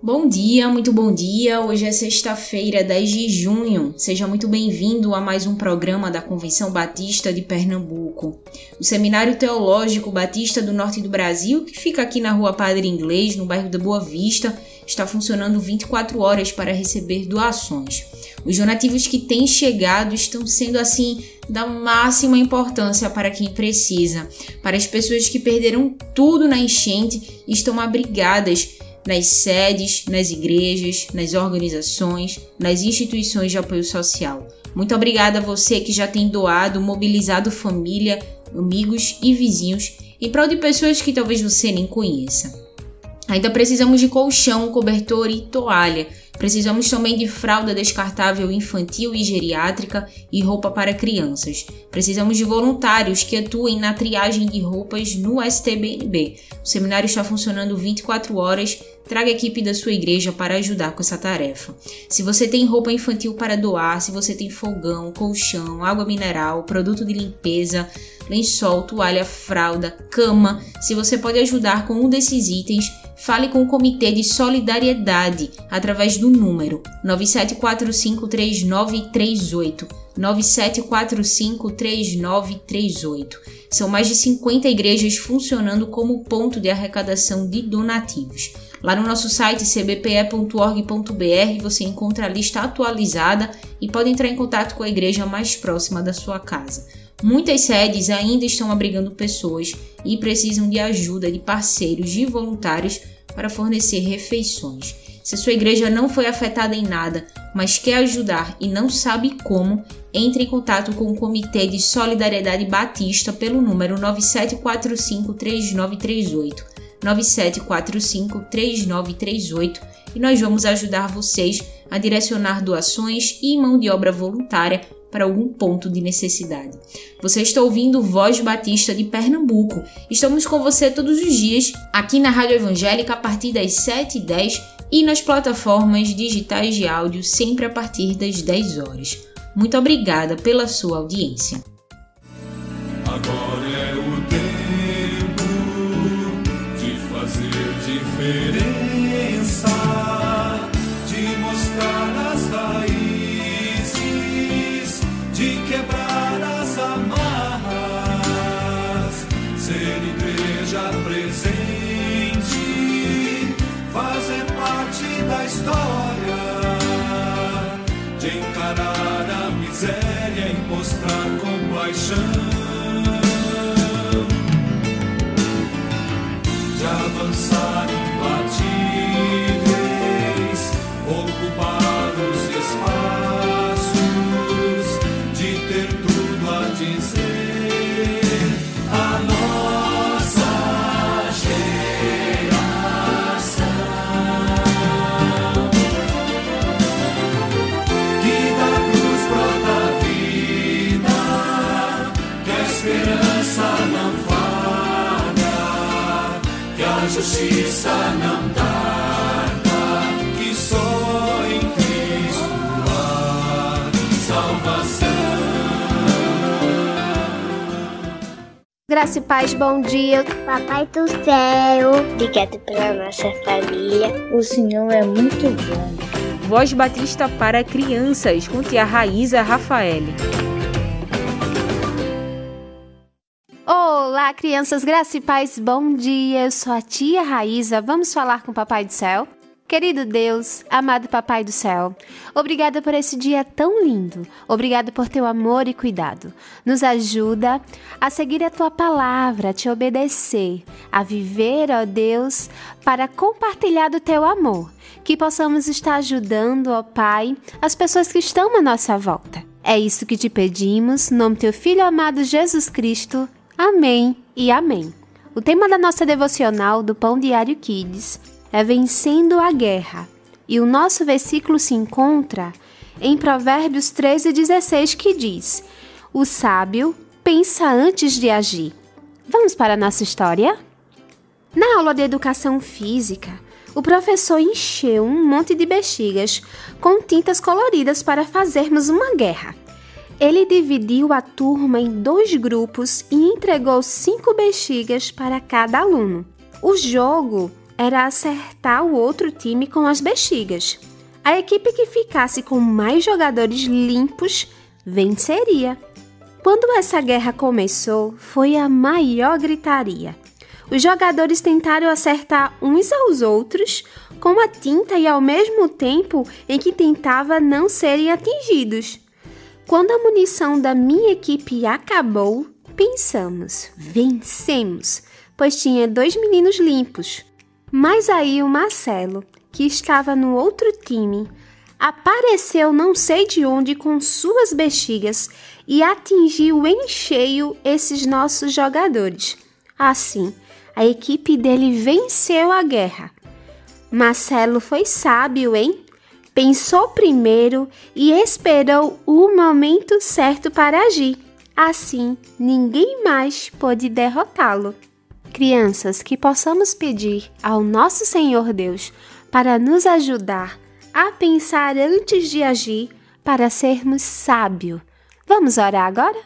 Bom dia, muito bom dia. Hoje é sexta-feira, 10 de junho. Seja muito bem-vindo a mais um programa da Convenção Batista de Pernambuco. O Seminário Teológico Batista do Norte do Brasil, que fica aqui na Rua Padre Inglês, no bairro da Boa Vista, está funcionando 24 horas para receber doações. Os donativos que têm chegado estão sendo assim da máxima importância para quem precisa, para as pessoas que perderam tudo na enchente estão abrigadas nas sedes, nas igrejas, nas organizações, nas instituições de apoio social. Muito obrigada a você que já tem doado, mobilizado família, amigos e vizinhos em prol de pessoas que talvez você nem conheça. Ainda precisamos de colchão, cobertor e toalha. Precisamos também de fralda descartável infantil e geriátrica e roupa para crianças. Precisamos de voluntários que atuem na triagem de roupas no STBNB. O seminário está funcionando 24 horas. Traga a equipe da sua igreja para ajudar com essa tarefa. Se você tem roupa infantil para doar, se você tem fogão, colchão, água mineral, produto de limpeza, lençol, toalha, fralda, cama, se você pode ajudar com um desses itens, fale com o Comitê de Solidariedade através do número 97453938. 97453938. São mais de 50 igrejas funcionando como ponto de arrecadação de donativos. Lá no nosso site cbpe.org.br você encontra a lista atualizada e pode entrar em contato com a igreja mais próxima da sua casa. Muitas sedes ainda estão abrigando pessoas e precisam de ajuda de parceiros e voluntários para fornecer refeições. Se sua igreja não foi afetada em nada, mas quer ajudar e não sabe como, entre em contato com o Comitê de Solidariedade Batista pelo número 97453938. 97453938 e nós vamos ajudar vocês a direcionar doações e mão de obra voluntária para algum ponto de necessidade. Você está ouvindo Voz Batista de Pernambuco. Estamos com você todos os dias aqui na Rádio Evangélica a partir das 7h10 e nas plataformas digitais de áudio sempre a partir das 10 horas. Muito obrigada pela sua audiência. Agora é o tempo de fazer diferença, justiça não tarda, que só em Cristo há salvação. Graça e paz, bom dia. Papai do céu, obrigado pela nossa família. O Senhor é muito bom. Voz Batista para crianças com tia Raíza Rafael. Olá, crianças, graça e paz, bom dia. Eu sou a tia Raíza. Vamos falar com o Papai do Céu? Querido Deus, amado Papai do Céu, obrigada por esse dia tão lindo. Obrigada por teu amor e cuidado. Nos ajuda a seguir a tua palavra, a te obedecer, a viver, ó Deus, para compartilhar do teu amor. Que possamos estar ajudando, ó Pai, as pessoas que estão à nossa volta. É isso que te pedimos, no nome teu filho amado Jesus Cristo. Amém e amém. O tema da nossa devocional do Pão Diário Kids é Vencendo a Guerra. E o nosso versículo se encontra em Provérbios 13, 16, que diz: O sábio pensa antes de agir. Vamos para a nossa história? Na aula de educação física, o professor encheu um monte de bexigas com tintas coloridas para fazermos uma guerra. Ele dividiu a turma em dois grupos e entregou cinco bexigas para cada aluno. O jogo era acertar o outro time com as bexigas. A equipe que ficasse com mais jogadores limpos venceria. Quando essa guerra começou, foi a maior gritaria. Os jogadores tentaram acertar uns aos outros com a tinta e ao mesmo tempo em que tentava não serem atingidos. Quando a munição da minha equipe acabou, pensamos: vencemos, pois tinha dois meninos limpos. Mas aí o Marcelo, que estava no outro time, apareceu não sei de onde com suas bexigas e atingiu em cheio esses nossos jogadores. Assim, a equipe dele venceu a guerra. Marcelo foi sábio, hein? Pensou primeiro e esperou o momento certo para agir. Assim, ninguém mais pôde derrotá-lo. Crianças, que possamos pedir ao nosso Senhor Deus para nos ajudar a pensar antes de agir, para sermos sábios. Vamos orar agora?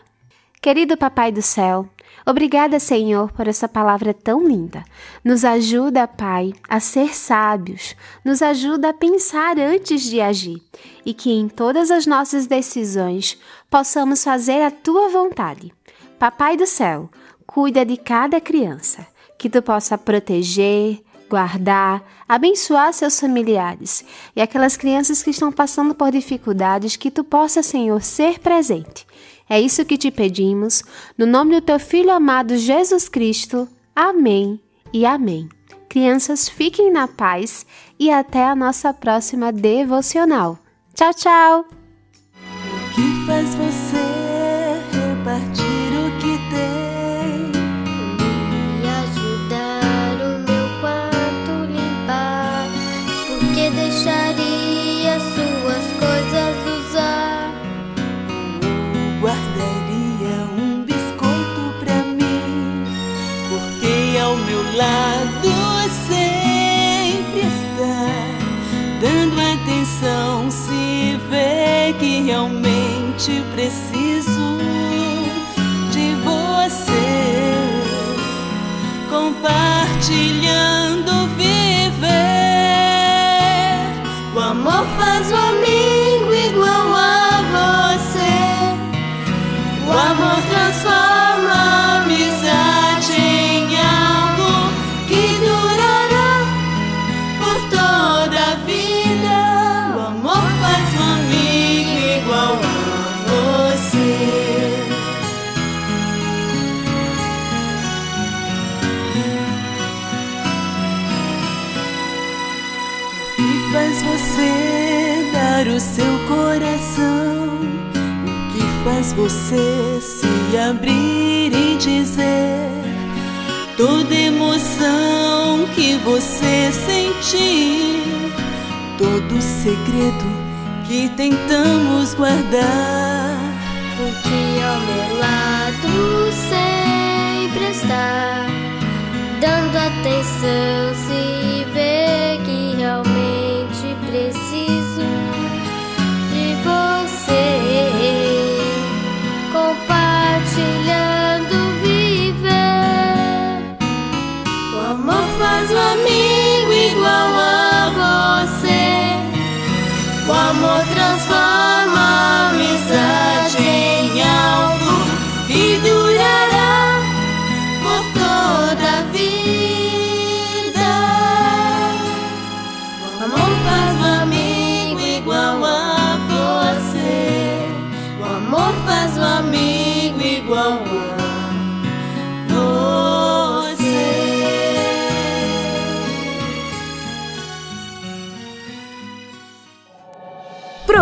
Querido Papai do Céu, obrigada, Senhor, por essa palavra tão linda. Nos ajuda, Pai, a ser sábios, nos ajuda a pensar antes de agir e que em todas as nossas decisões possamos fazer a tua vontade. Papai do Céu, cuida de cada criança, que tu possa proteger, guardar, abençoar seus familiares e aquelas crianças que estão passando por dificuldades, que tu possa, Senhor, ser presente é isso que te pedimos, no nome do teu Filho amado Jesus Cristo. Amém e amém. Crianças, fiquem na paz e até a nossa próxima devocional. Tchau, tchau! Realmente preciso você se abrir e dizer toda emoção que você sentir, todo segredo que tentamos guardar? Porque ao meu lado sempre está, dando atenção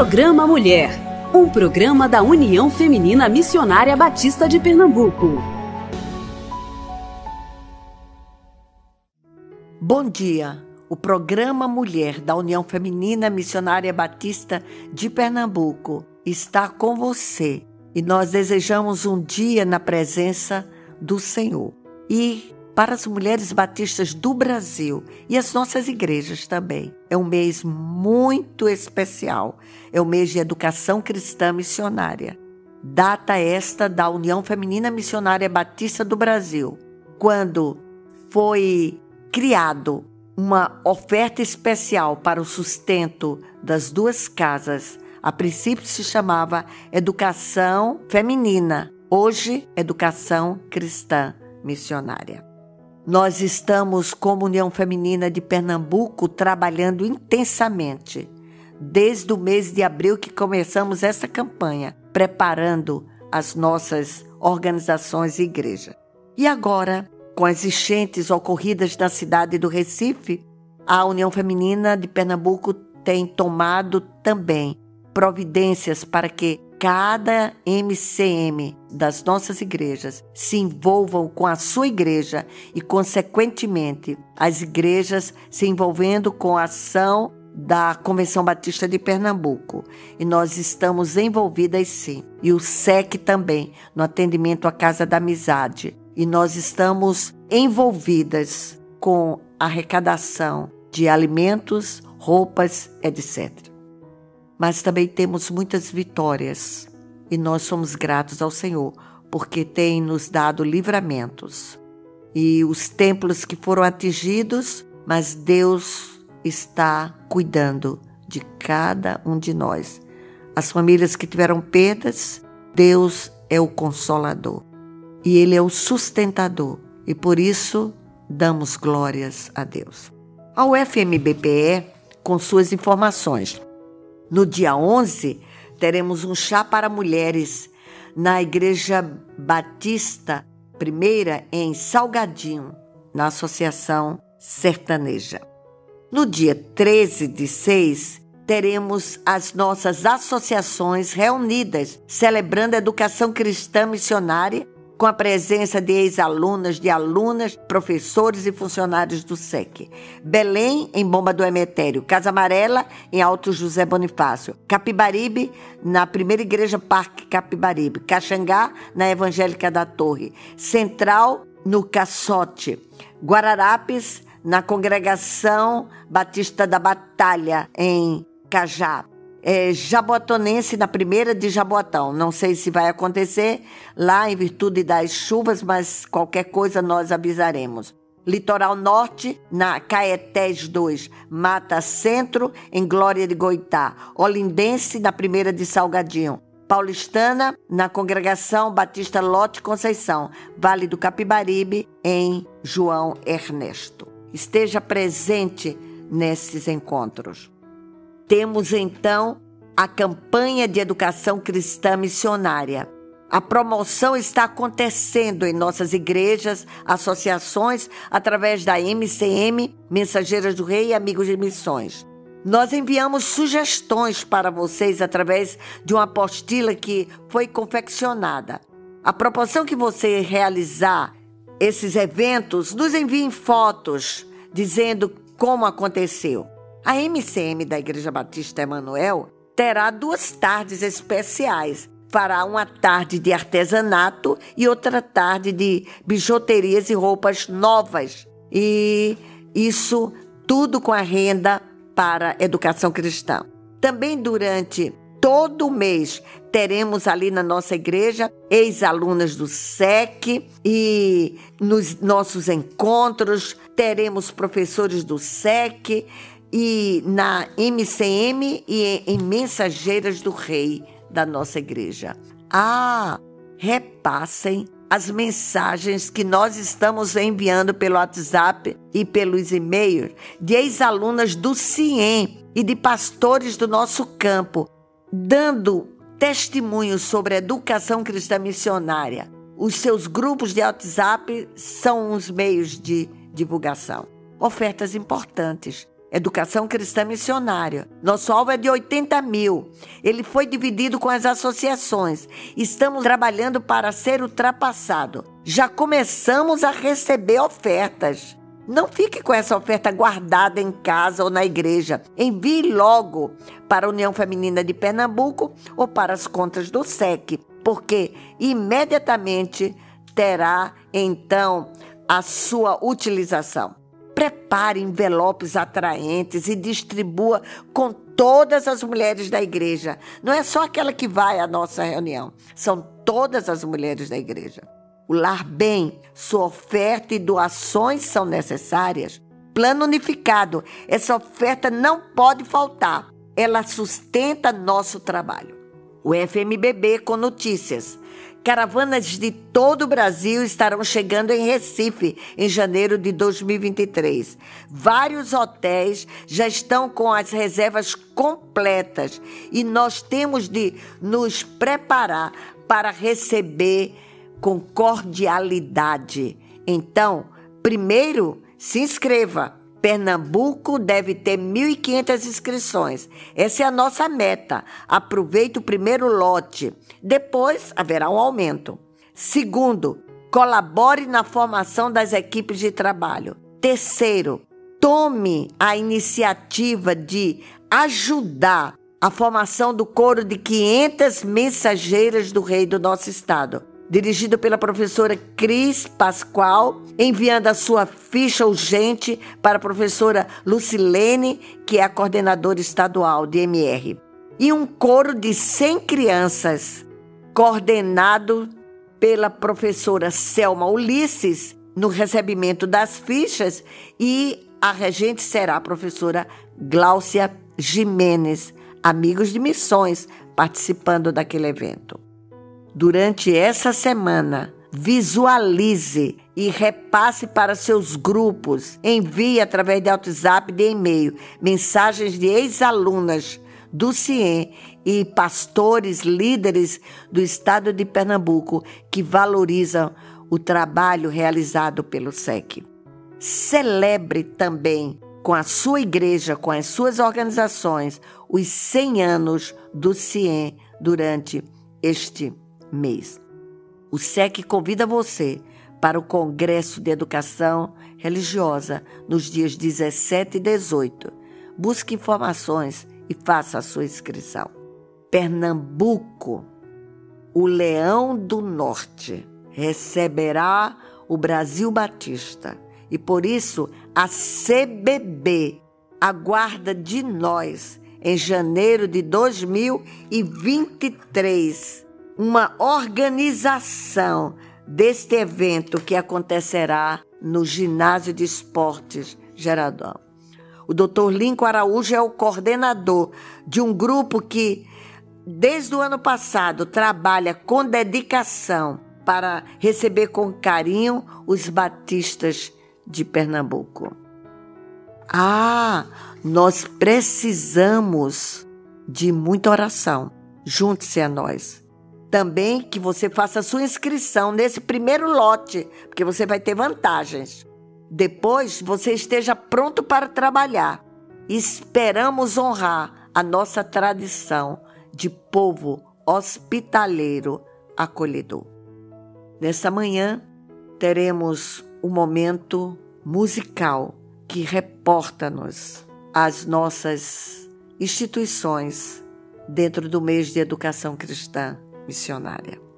Programa Mulher, um programa da União Feminina Missionária Batista de Pernambuco. Bom dia. O programa Mulher da União Feminina Missionária Batista de Pernambuco está com você e nós desejamos um dia na presença do Senhor. E para as mulheres batistas do Brasil e as nossas igrejas também. É um mês muito especial. É o mês de educação cristã missionária. Data esta da União Feminina Missionária Batista do Brasil, quando foi criado uma oferta especial para o sustento das duas casas. A princípio se chamava Educação Feminina, hoje Educação Cristã Missionária. Nós estamos, como União Feminina de Pernambuco, trabalhando intensamente desde o mês de abril que começamos essa campanha, preparando as nossas organizações e igrejas. E agora, com as enchentes ocorridas na cidade do Recife, a União Feminina de Pernambuco tem tomado também providências para que cada MCM das nossas igrejas se envolvam com a sua igreja e, consequentemente, as igrejas se envolvendo com a ação da Convenção Batista de Pernambuco. E nós estamos envolvidas sim. E o SEC também, no atendimento à Casa da Amizade. E nós estamos envolvidas com a arrecadação de alimentos, roupas, etc mas também temos muitas vitórias e nós somos gratos ao Senhor porque tem nos dado livramentos. E os templos que foram atingidos, mas Deus está cuidando de cada um de nós. As famílias que tiveram perdas, Deus é o consolador e Ele é o sustentador e por isso damos glórias a Deus. Ao FMBPE, com suas informações, no dia 11, teremos um chá para mulheres na Igreja Batista Primeira em Salgadinho, na Associação Sertaneja. No dia 13 de 6, teremos as nossas associações reunidas, celebrando a educação cristã missionária com a presença de ex-alunas, de alunas, professores e funcionários do SEC. Belém, em Bomba do Emetério. Casa Amarela, em Alto José Bonifácio. Capibaribe, na Primeira Igreja Parque Capibaribe. Caxangá, na Evangélica da Torre. Central, no Caçote. Guararapes, na Congregação Batista da Batalha, em Cajá é, jabotonense na primeira de Jabotão. Não sei se vai acontecer lá em virtude das chuvas, mas qualquer coisa nós avisaremos. Litoral Norte, na Caetés 2, Mata Centro, em Glória de Goitá. Olindense, na primeira de Salgadinho. Paulistana, na Congregação Batista Lote Conceição, Vale do Capibaribe, em João Ernesto. Esteja presente nesses encontros. Temos então a campanha de educação cristã missionária. A promoção está acontecendo em nossas igrejas, associações, através da MCM, Mensageiras do Rei e Amigos de Missões. Nós enviamos sugestões para vocês através de uma apostila que foi confeccionada. A proporção que você realizar esses eventos, nos enviem fotos dizendo como aconteceu. A MCM da Igreja Batista Emanuel terá duas tardes especiais. Fará uma tarde de artesanato e outra tarde de bijuterias e roupas novas. E isso tudo com a renda para educação cristã. Também durante todo o mês teremos ali na nossa igreja ex-alunas do SEC e nos nossos encontros teremos professores do SEC e na MCM e em Mensageiras do Rei da nossa igreja. Ah, repassem as mensagens que nós estamos enviando pelo WhatsApp e pelos e-mails de ex-alunas do CIEM e de pastores do nosso campo, dando testemunho sobre a educação cristã missionária. Os seus grupos de WhatsApp são os meios de divulgação. Ofertas importantes Educação Cristã Missionária. Nosso alvo é de 80 mil. Ele foi dividido com as associações. Estamos trabalhando para ser ultrapassado. Já começamos a receber ofertas. Não fique com essa oferta guardada em casa ou na igreja. Envie logo para a União Feminina de Pernambuco ou para as contas do SEC, porque imediatamente terá então a sua utilização. Prepare envelopes atraentes e distribua com todas as mulheres da igreja. Não é só aquela que vai à nossa reunião, são todas as mulheres da igreja. O Lar Bem, sua oferta e doações são necessárias. Plano unificado, essa oferta não pode faltar. Ela sustenta nosso trabalho. O FMBB com notícias. Caravanas de todo o Brasil estarão chegando em Recife em janeiro de 2023. Vários hotéis já estão com as reservas completas e nós temos de nos preparar para receber com cordialidade. Então, primeiro, se inscreva. Pernambuco deve ter 1.500 inscrições. Essa é a nossa meta. Aproveite o primeiro lote. Depois haverá um aumento. Segundo, colabore na formação das equipes de trabalho. Terceiro, tome a iniciativa de ajudar a formação do coro de 500 mensageiras do rei do nosso estado dirigido pela professora Cris Pascoal, enviando a sua ficha urgente para a professora Lucilene, que é a coordenadora estadual de MR. E um coro de 100 crianças, coordenado pela professora Selma Ulisses, no recebimento das fichas, e a regente será a professora Gláucia Jimenez, amigos de missões, participando daquele evento. Durante essa semana, visualize e repasse para seus grupos. Envie através de WhatsApp e de e-mail mensagens de ex-alunas do CIEM e pastores líderes do estado de Pernambuco que valorizam o trabalho realizado pelo SEC. Celebre também com a sua igreja, com as suas organizações, os 100 anos do CIEM durante este mês. O SEC convida você para o Congresso de Educação Religiosa nos dias 17 e 18. Busque informações e faça a sua inscrição. Pernambuco, o Leão do Norte, receberá o Brasil Batista. E por isso a CBB aguarda de nós em janeiro de 2023 uma organização deste evento que acontecerá no Ginásio de Esportes Geradão. O Dr. Lincoln Araújo é o coordenador de um grupo que, desde o ano passado, trabalha com dedicação para receber com carinho os batistas de Pernambuco. Ah, nós precisamos de muita oração. Junte-se a nós também que você faça sua inscrição nesse primeiro lote, porque você vai ter vantagens. Depois, você esteja pronto para trabalhar. Esperamos honrar a nossa tradição de povo hospitaleiro acolhedor. Nesta manhã, teremos um momento musical que reporta-nos as nossas instituições dentro do mês de educação cristã missionária.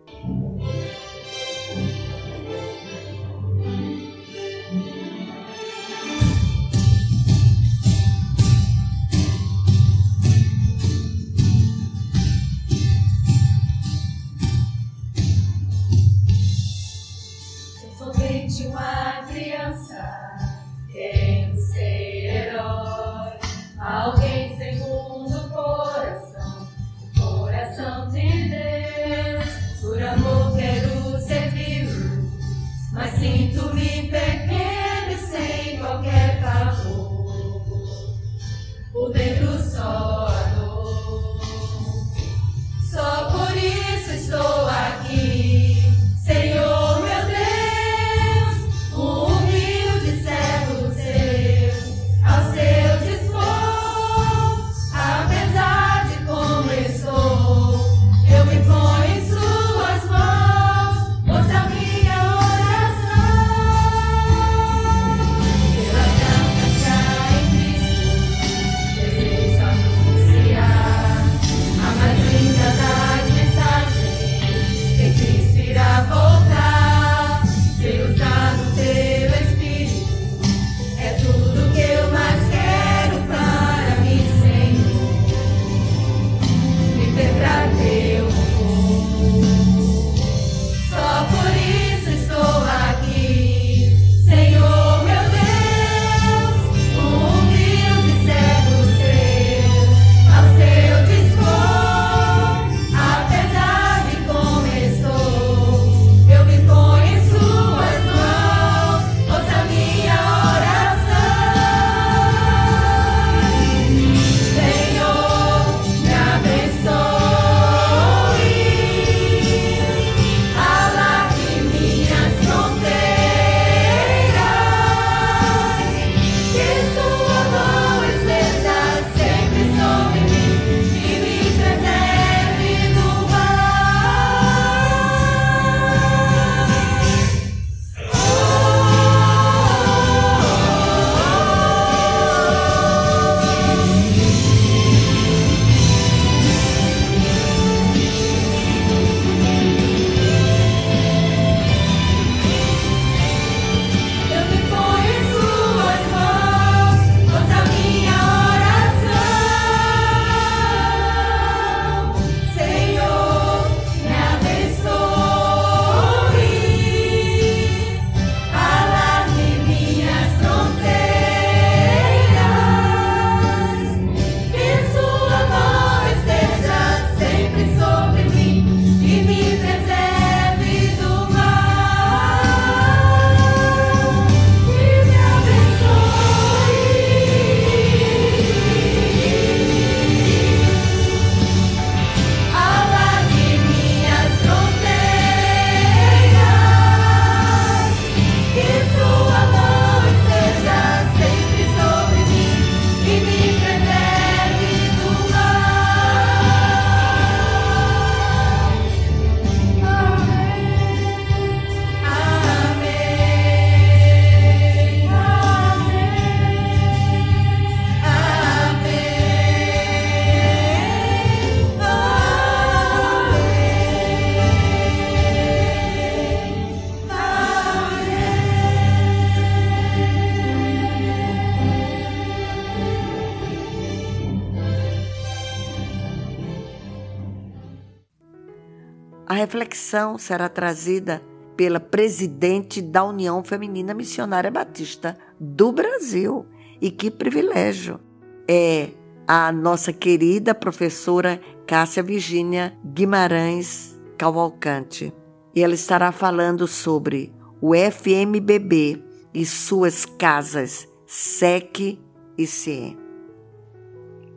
Será trazida pela presidente da União Feminina Missionária Batista do Brasil. E que privilégio! É a nossa querida professora Cássia Virgínia Guimarães Cavalcante. E ela estará falando sobre o FMBB e suas casas SEC e CIE.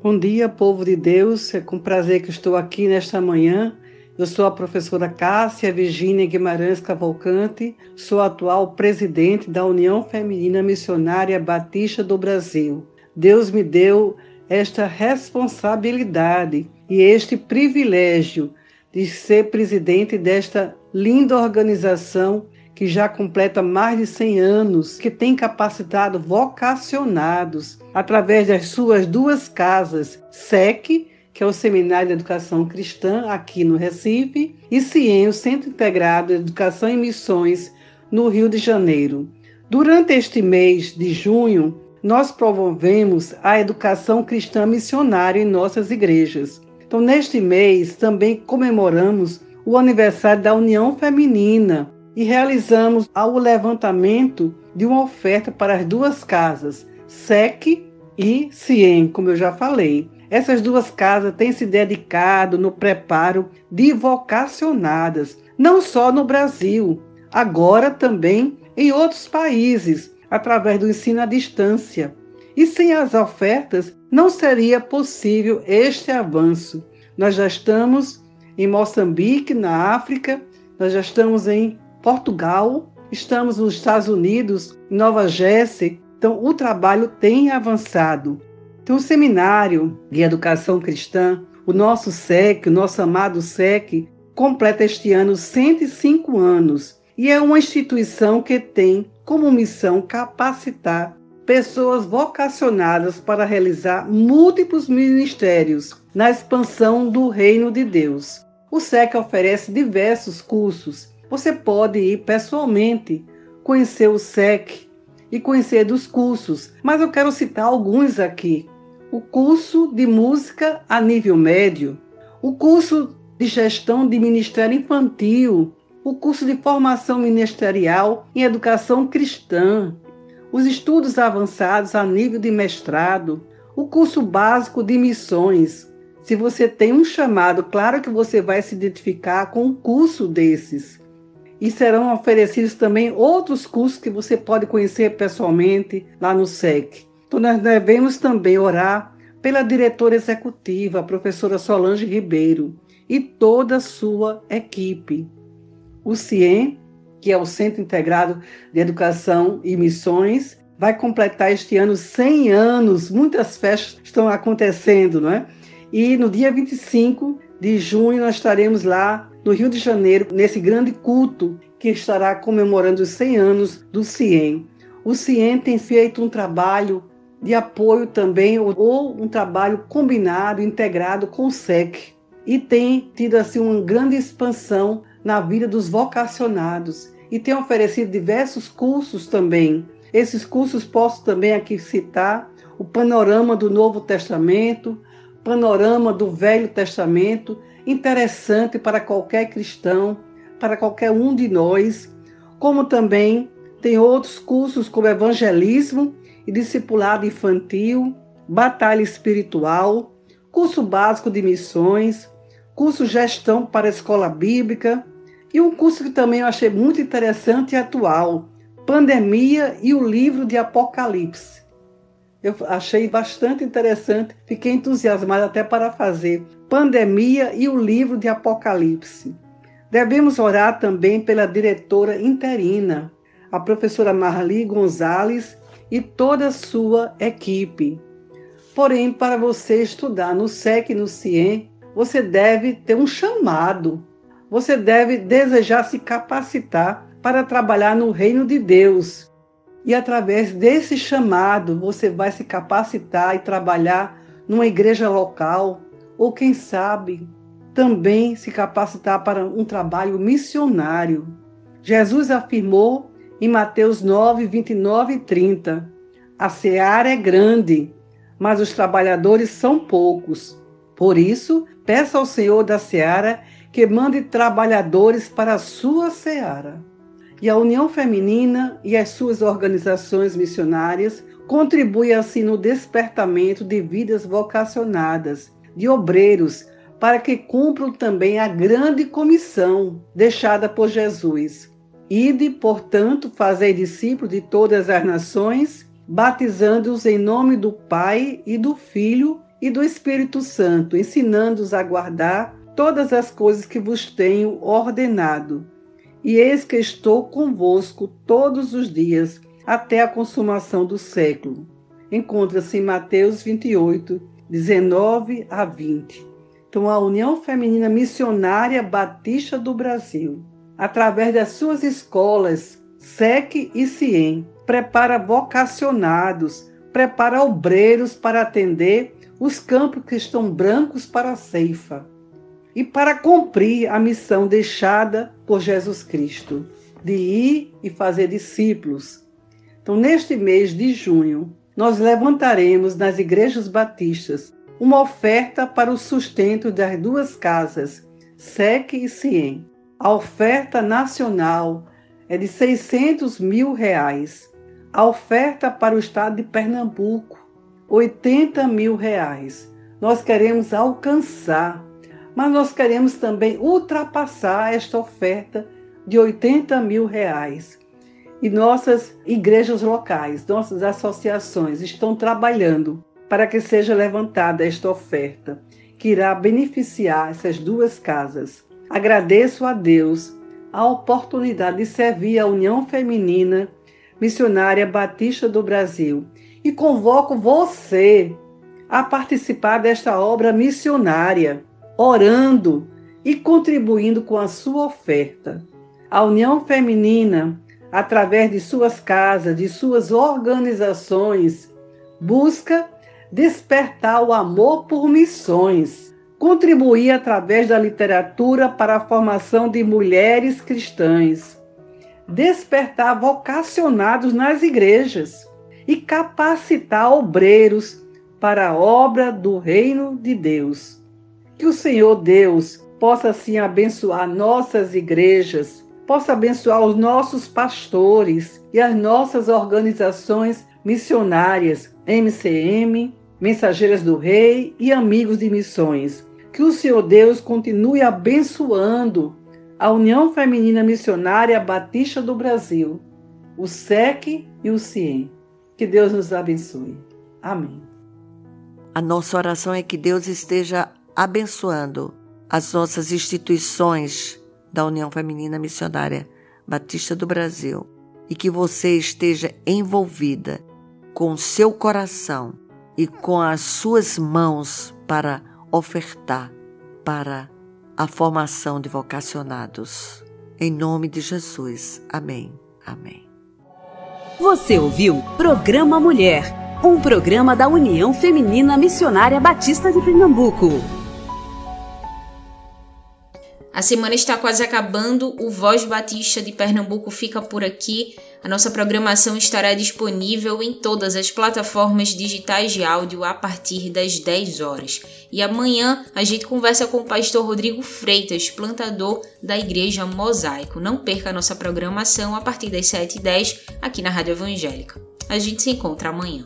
Bom dia, povo de Deus. É com prazer que estou aqui nesta manhã. Eu sou a professora Cássia Virgínia Guimarães Cavalcante, sou atual presidente da União Feminina Missionária Batista do Brasil. Deus me deu esta responsabilidade e este privilégio de ser presidente desta linda organização que já completa mais de 100 anos, que tem capacitado vocacionados através das suas duas casas, SEC, que é o Seminário de Educação Cristã aqui no Recife, e CIEM, o Centro Integrado de Educação e Missões, no Rio de Janeiro. Durante este mês de junho, nós promovemos a educação cristã missionária em nossas igrejas. Então, neste mês, também comemoramos o aniversário da União Feminina, e realizamos o levantamento de uma oferta para as duas casas, SEC e CIEM, como eu já falei. Essas duas casas têm se dedicado no preparo de vocacionadas, não só no Brasil, agora também em outros países, através do ensino à distância. E sem as ofertas, não seria possível este avanço. Nós já estamos em Moçambique, na África, nós já estamos em Portugal, estamos nos Estados Unidos, Nova Jersey. Então, o trabalho tem avançado. Então, o Seminário de Educação Cristã, o nosso SEC, o nosso amado SEC, completa este ano 105 anos e é uma instituição que tem como missão capacitar pessoas vocacionadas para realizar múltiplos ministérios na expansão do reino de Deus. O SEC oferece diversos cursos você pode ir pessoalmente conhecer o SEC e conhecer dos cursos, mas eu quero citar alguns aqui. O curso de música a nível médio, o curso de gestão de ministério infantil, o curso de formação ministerial em educação cristã, os estudos avançados a nível de mestrado, o curso básico de missões. Se você tem um chamado, claro que você vai se identificar com um curso desses e serão oferecidos também outros cursos que você pode conhecer pessoalmente lá no SEC. Nós devemos também orar pela diretora executiva, a professora Solange Ribeiro, e toda a sua equipe. O CIEM, que é o Centro Integrado de Educação e Missões, vai completar este ano 100 anos. Muitas festas estão acontecendo, não é? E no dia 25 de junho nós estaremos lá no Rio de Janeiro, nesse grande culto que estará comemorando os 100 anos do CIEM. O CIEM tem feito um trabalho de apoio também, ou um trabalho combinado, integrado com o SEC, e tem tido assim uma grande expansão na vida dos vocacionados e tem oferecido diversos cursos também. Esses cursos posso também aqui citar o panorama do Novo Testamento, panorama do Velho Testamento interessante para qualquer cristão, para qualquer um de nós, como também tem outros cursos como evangelismo e discipulado infantil, batalha espiritual, curso básico de missões, curso gestão para a escola bíblica e um curso que também eu achei muito interessante e atual, pandemia e o livro de Apocalipse. Eu achei bastante interessante, fiquei entusiasmada até para fazer pandemia e o livro de Apocalipse. Devemos orar também pela diretora interina, a professora Marli Gonzalez e toda a sua equipe. Porém, para você estudar no SEC e no CIEM, você deve ter um chamado. Você deve desejar se capacitar para trabalhar no reino de Deus. E através desse chamado, você vai se capacitar e trabalhar numa igreja local, ou quem sabe também se capacitar para um trabalho missionário. Jesus afirmou em Mateus 9, 29 e 30: A seara é grande, mas os trabalhadores são poucos. Por isso, peça ao Senhor da seara que mande trabalhadores para a sua seara. E a União Feminina e as suas organizações missionárias contribuem assim no despertamento de vidas vocacionadas, de obreiros, para que cumpram também a grande comissão deixada por Jesus. Ide, portanto, fazei discípulos de todas as nações, batizando-os em nome do Pai e do Filho e do Espírito Santo, ensinando-os a guardar todas as coisas que vos tenho ordenado. E eis que estou convosco todos os dias, até a consumação do século. Encontra-se em Mateus 28, 19 a 20. Então, a União Feminina Missionária Batista do Brasil, através das suas escolas, SEC e CIEM, prepara vocacionados, prepara obreiros para atender os campos que estão brancos para a ceifa e para cumprir a missão deixada por Jesus Cristo, de ir e fazer discípulos. Então, neste mês de junho, nós levantaremos nas igrejas batistas uma oferta para o sustento das duas casas, SEC e CIEM. A oferta nacional é de 600 mil reais. A oferta para o estado de Pernambuco, 80 mil reais. Nós queremos alcançar, mas nós queremos também ultrapassar esta oferta de 80 mil reais. E nossas igrejas locais, nossas associações estão trabalhando para que seja levantada esta oferta, que irá beneficiar essas duas casas. Agradeço a Deus a oportunidade de servir a União Feminina Missionária Batista do Brasil e convoco você a participar desta obra missionária, orando e contribuindo com a sua oferta. A União Feminina, através de suas casas, de suas organizações, busca despertar o amor por missões, contribuir através da literatura para a formação de mulheres cristãs, despertar vocacionados nas igrejas e capacitar obreiros para a obra do reino de Deus. Que o Senhor Deus possa assim abençoar nossas igrejas, possa abençoar os nossos pastores e as nossas organizações missionárias, MCM, Mensageiras do Rei e Amigos de Missões. Que o Senhor Deus continue abençoando a União Feminina Missionária Batista do Brasil, o SEC e o CIEM. Que Deus nos abençoe. Amém. A nossa oração é que Deus esteja abençoando as nossas instituições da União Feminina Missionária Batista do Brasil e que você esteja envolvida com seu coração e com as suas mãos para ofertar para a formação de vocacionados. Em nome de Jesus. Amém. Amém. Você ouviu Programa Mulher, um programa da União Feminina Missionária Batista de Pernambuco. A semana está quase acabando, o Voz Batista de Pernambuco fica por aqui. A nossa programação estará disponível em todas as plataformas digitais de áudio a partir das 10 horas. E amanhã a gente conversa com o pastor Rodrigo Freitas, plantador da Igreja Mosaico. Não perca a nossa programação a partir das 7h10 aqui na Rádio Evangélica. A gente se encontra amanhã.